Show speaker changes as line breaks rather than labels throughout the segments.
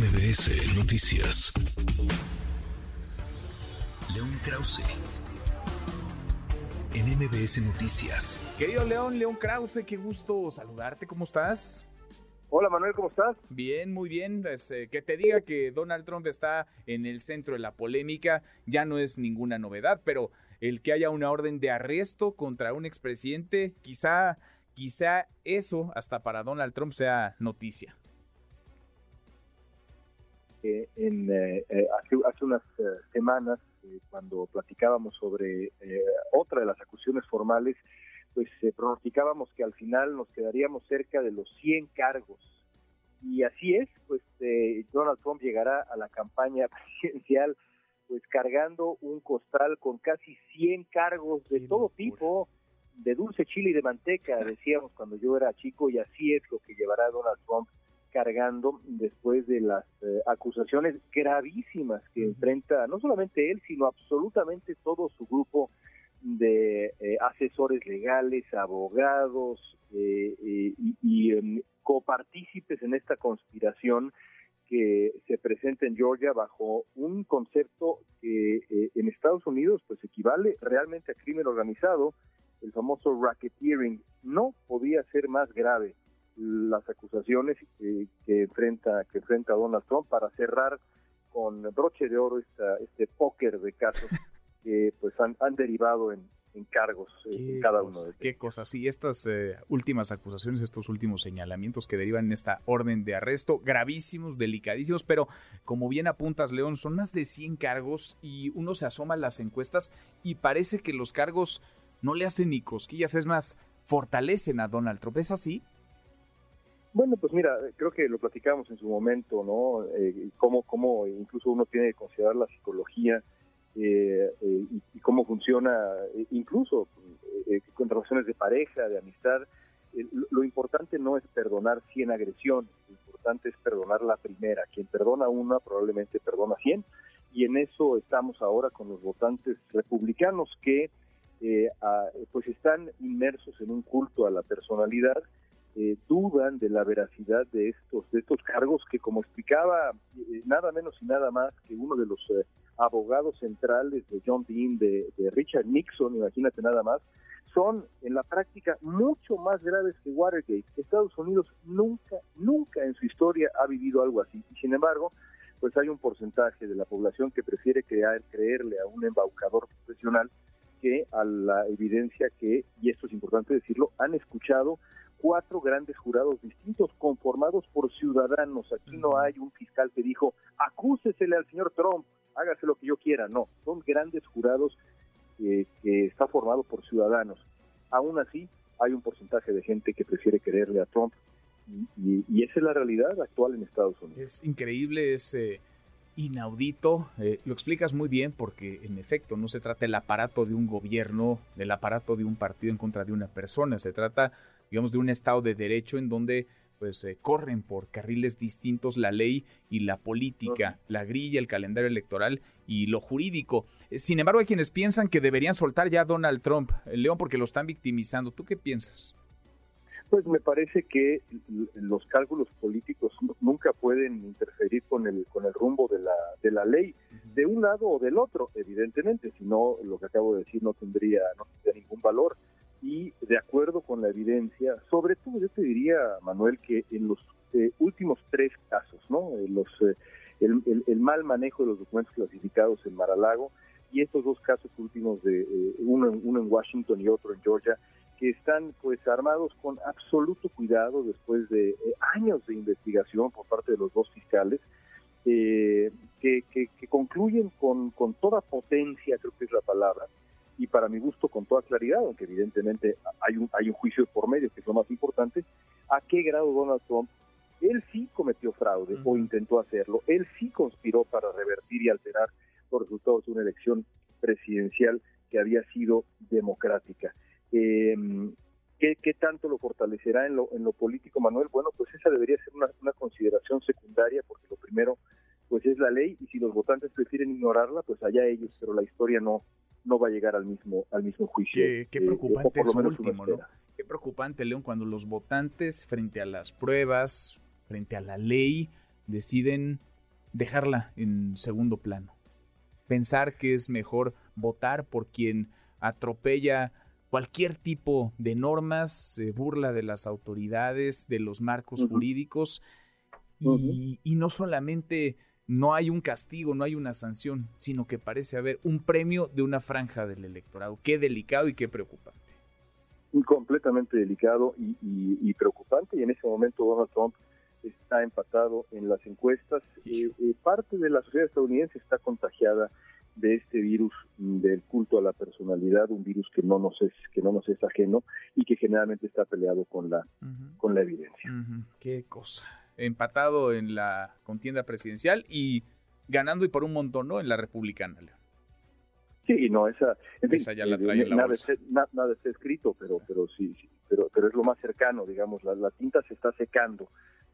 MBS Noticias. León Krause. En MBS Noticias.
Querido León, León Krause, qué gusto saludarte. ¿Cómo estás?
Hola Manuel, ¿cómo estás?
Bien, muy bien. Pues, eh, que te diga que Donald Trump está en el centro de la polémica ya no es ninguna novedad, pero el que haya una orden de arresto contra un expresidente, quizá, quizá eso hasta para Donald Trump sea noticia.
Eh, en, eh, eh, hace, hace, unas semanas, cuando platicábamos sobre otra de las acusaciones formales, pues pronosticábamos que al final nos quedaríamos cerca de los 100 cargos. Y así es, pues Donald Trump llegará a la campaña presidencial pues cargando un costal con casi 100 cargos de todo tipo, de dulce chile y de manteca, decíamos cuando yo era chico, y así es lo que llevará Donald Trump cargando después de las eh, acusaciones gravísimas que enfrenta no solamente él, sino absolutamente todo su grupo de eh, asesores legales, abogados eh, y, y em, copartícipes en esta conspiración que se presenta en Georgia bajo un concepto que en Estados Unidos pues equivale realmente a crimen organizado, el famoso racketeering, no podía ser más grave las acusaciones que, enfrenta que enfrenta Donald Trump para cerrar con broche de oro esta, este póker de casos que pues han, derivado en, cargos eh, en cada uno de ellos.
Qué cosas, sí, estas eh, últimas acusaciones, estos últimos señalamientos que derivan en esta orden de arresto, gravísimos, delicadísimos, pero como bien apuntas, León, son más de 100 cargos y uno se asoma a las encuestas y parece que los cargos no le hacen ni cosquillas, es más, fortalecen a Donald Trump, ¿es así?
Bueno, pues mira, creo que lo platicamos en su momento, ¿no? Eh, cómo, cómo incluso uno tiene que considerar la psicología eh, eh, y, cómo funciona, eh, incluso con relaciones de pareja, de amistad. lo importante no es perdonar 100 agresiones, lo importante es perdonar la primera. Quien perdona una probablemente perdona 100 y en eso estamos ahora con los votantes republicanos que pues están inmersos en un culto a la personalidad eh, dudan de la veracidad de estos de estos cargos que como explicaba eh, nada menos y nada más que uno de los eh, abogados centrales de John Dean de, Richard Nixon imagínate nada más son en la práctica mucho más graves que Watergate. Estados Unidos nunca nunca en su historia ha vivido algo así. Y sin embargo pues hay un porcentaje de la población que prefiere creer, creerle a un embaucador profesional que a la evidencia que, y esto es importante decirlo, han escuchado cuatro grandes jurados distintos conformados por ciudadanos. Aquí no hay un fiscal que dijo, acúsesele al señor Trump, hágase lo que yo quiera. No, son grandes jurados que está formado por ciudadanos. Aún así, hay un porcentaje de gente que prefiere quererle a Trump y, esa es la realidad actual en Estados Unidos.
Es increíble, es inaudito. Eh, lo explicas muy bien porque en efecto no se trata del aparato de un gobierno, del aparato de un partido en contra de una persona, se trata digamos, de un Estado de Derecho en donde pues eh, corren por carriles distintos la ley y la política, la grilla, el calendario electoral y lo jurídico. Eh, sin embargo, hay quienes piensan que deberían soltar ya a Donald Trump, el León, porque lo están victimizando. ¿Tú qué piensas?
Pues me parece que los cálculos políticos nunca pueden interferir con el con el rumbo de la de la ley de un lado o del otro, evidentemente, si no lo que acabo de decir no tendría no tendría ningún valor y de acuerdo con la evidencia, sobre todo yo te diría, Manuel, que en los eh, últimos tres casos, ¿no? Eh, los, eh, el, mal manejo de los documentos clasificados en Maralago y estos dos casos últimos, de uno, uno en Washington y otro en Georgia, que están pues armados con absoluto cuidado después de años de investigación por parte de los dos fiscales, que, que, que, concluyen con, con toda potencia, creo que es la palabra, y para mi gusto con toda claridad, aunque evidentemente hay un, hay un juicio por medio, que es lo más importante, a qué grado Donald Trump, él sí cometió fraude o intentó hacerlo, él sí conspiró para revertir y alterar los resultados de una elección presidencial que había sido democrática. Em, ¿qué, ¿qué, tanto lo fortalecerá en lo, en lo político, Manuel? Bueno, pues esa debería ser una, una consideración secundaria, porque lo primero pues es la ley y si los votantes prefieren ignorarla, pues allá ellos, pero la historia no, no va a llegar al mismo, al mismo juicio.
Qué, eh, preocupante es último, ¿no? Qué preocupante, León, cuando los votantes frente a las pruebas, frente a la ley, deciden dejarla en segundo plano. Pensar que es mejor votar por quien atropella cualquier tipo de normas, se burla de las autoridades, de los marcos jurídicos y, y, no solamente no hay un castigo, no hay una sanción, sino que parece haber un premio de una franja del electorado. Qué delicado y qué preocupante.
Completamente delicado y, preocupante y en ese momento Donald Trump está empatado en las encuestas. Eh, eh, parte de la sociedad estadounidense está contagiada de este virus del culto a la personalidad, un virus que no nos es que no nos es ajeno y que generalmente está peleado con la con la evidencia.
Qué cosa. Empatado en la contienda presidencial y ganando y por un montón, ¿no? En la republicana.
Sí, no, esa,
ya la trae
en la nada, está, nada, está escrito, pero pero sí, sí, pero pero es lo más cercano, digamos, la, la tinta se está secando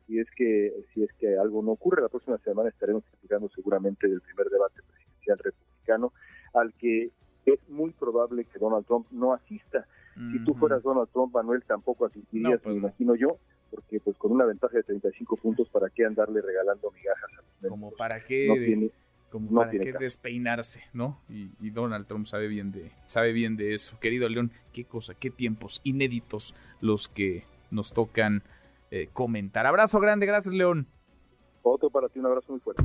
si es que si es que algo no ocurre la próxima semana estaremos platicando seguramente del primer debate presidencial republicano al que es muy probable que Donald Trump no asista. Si tú fueras Donald Trump, Manuel, tampoco asistirías, pues me imagino yo, porque pues con una ventaja de 35 puntos, ¿para qué andarle regalando migajas a los
Como para qué, como para qué despeinarse, ¿no? Y, y, Donald Trump sabe bien de sabe bien de eso. Querido León, qué cosa, qué tiempos inéditos los que nos tocan eh, comentar. Abrazo grande, gracias León.
Otro para ti, un abrazo muy fuerte.